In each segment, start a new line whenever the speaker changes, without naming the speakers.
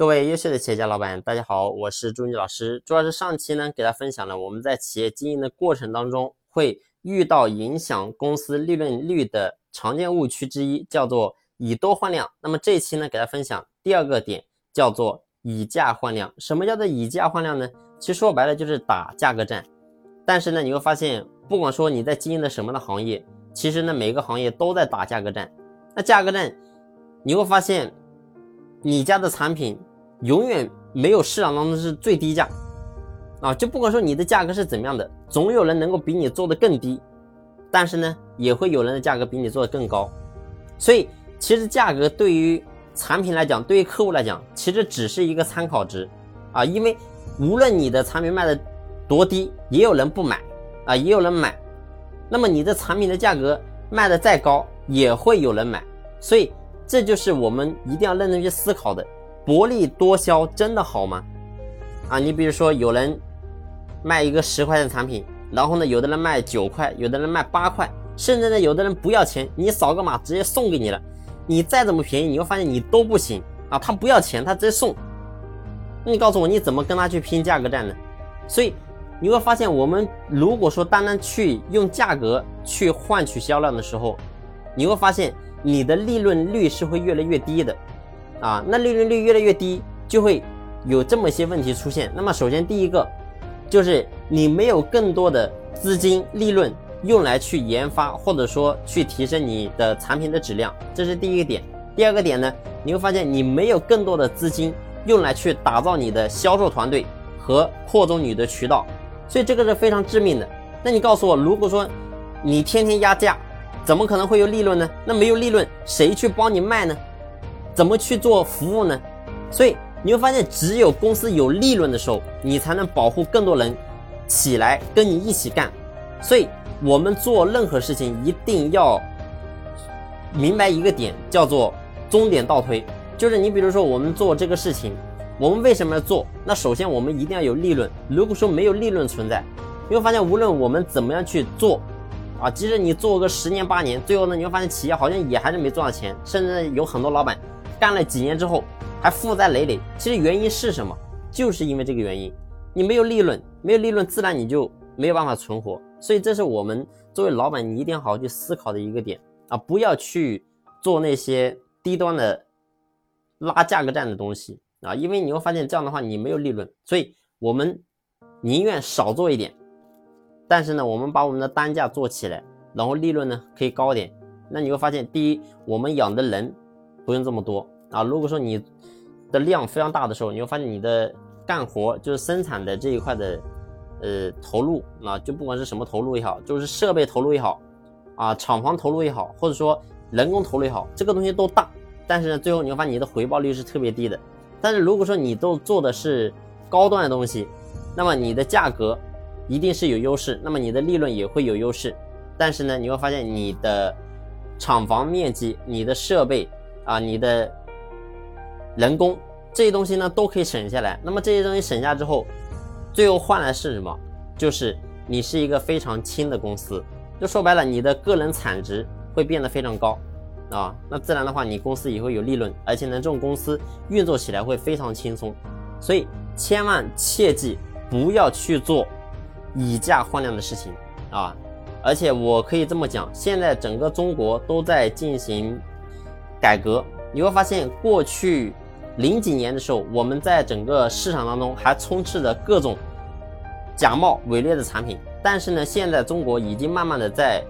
各位优秀的企业家老板，大家好，我是朱妮老师。主要是上期呢，给大家分享了我们在企业经营的过程当中会遇到影响公司利润率的常见误区之一，叫做以多换量。那么这一期呢，给大家分享第二个点，叫做以价换量。什么叫做以价换量呢？其实说白了就是打价格战。但是呢，你会发现，不管说你在经营的什么的行业，其实呢，每个行业都在打价格战。那价格战，你会发现，你家的产品。永远没有市场当中是最低价，啊，就不管说你的价格是怎么样的，总有人能够比你做的更低，但是呢，也会有人的价格比你做的更高，所以其实价格对于产品来讲，对于客户来讲，其实只是一个参考值，啊，因为无论你的产品卖的多低，也有人不买，啊，也有人买，那么你的产品的价格卖的再高，也会有人买，所以这就是我们一定要认真去思考的。薄利多销真的好吗？啊，你比如说有人卖一个十块钱的产品，然后呢，有的人卖九块，有的人卖八块，甚至呢，有的人不要钱，你扫个码直接送给你了。你再怎么便宜，你会发现你都不行啊。他不要钱，他直接送。那你告诉我，你怎么跟他去拼价格战呢？所以你会发现，我们如果说单单去用价格去换取销量的时候，你会发现你的利润率是会越来越低的。啊，那利润率越来越低，就会有这么些问题出现。那么，首先第一个就是你没有更多的资金利润用来去研发，或者说去提升你的产品的质量，这是第一个点。第二个点呢，你会发现你没有更多的资金用来去打造你的销售团队和扩充你的渠道，所以这个是非常致命的。那你告诉我，如果说你天天压价，怎么可能会有利润呢？那没有利润，谁去帮你卖呢？怎么去做服务呢？所以你会发现，只有公司有利润的时候，你才能保护更多人起来跟你一起干。所以，我们做任何事情一定要明白一个点，叫做终点倒推。就是你比如说，我们做这个事情，我们为什么要做？那首先我们一定要有利润。如果说没有利润存在，你会发现，无论我们怎么样去做。啊，即使你做个十年八年，最后呢，你会发现企业好像也还是没赚到钱，甚至有很多老板干了几年之后还负债累累。其实原因是什么？就是因为这个原因，你没有利润，没有利润，自然你就没有办法存活。所以这是我们作为老板，你一定要好好去思考的一个点啊，不要去做那些低端的拉价格战的东西啊，因为你会发现这样的话你没有利润。所以我们宁愿少做一点。但是呢，我们把我们的单价做起来，然后利润呢可以高点。那你会发现，第一，我们养的人不用这么多啊。如果说你的量非常大的时候，你会发现你的干活就是生产的这一块的呃投入啊，就不管是什么投入也好，就是设备投入也好啊，厂房投入也好，或者说人工投入也好，这个东西都大。但是呢，最后你会发现你的回报率是特别低的。但是如果说你都做的是高端的东西，那么你的价格。一定是有优势，那么你的利润也会有优势，但是呢，你会发现你的厂房面积、你的设备啊、你的人工这些东西呢都可以省下来。那么这些东西省下之后，最后换来是什么？就是你是一个非常轻的公司，就说白了，你的个人产值会变得非常高啊。那自然的话，你公司也会有利润，而且呢，这种公司运作起来会非常轻松。所以千万切记不要去做。以价换量的事情啊，而且我可以这么讲，现在整个中国都在进行改革。你会发现，过去零几年的时候，我们在整个市场当中还充斥着各种假冒伪劣的产品。但是呢，现在中国已经慢慢的在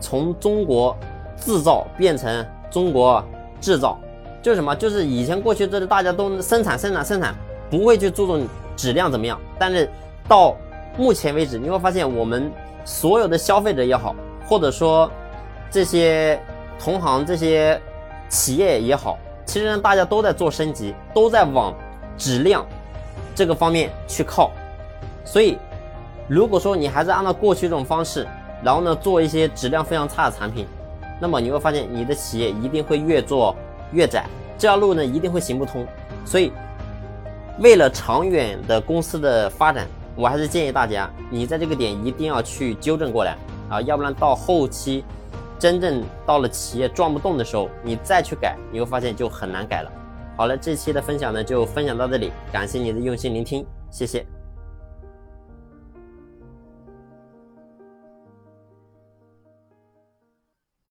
从中国制造变成中国制造，就是什么？就是以前过去这是大家都生产生产生产，不会去注重质量怎么样。但是到目前为止，你会发现我们所有的消费者也好，或者说这些同行、这些企业也好，其实呢，大家都在做升级，都在往质量这个方面去靠。所以，如果说你还是按照过去这种方式，然后呢做一些质量非常差的产品，那么你会发现你的企业一定会越做越窄，这条路呢一定会行不通。所以，为了长远的公司的发展。我还是建议大家，你在这个点一定要去纠正过来啊，要不然到后期，真正到了企业转不动的时候，你再去改，你会发现就很难改了。好了，这期的分享呢就分享到这里，感谢你的用心聆听，谢谢。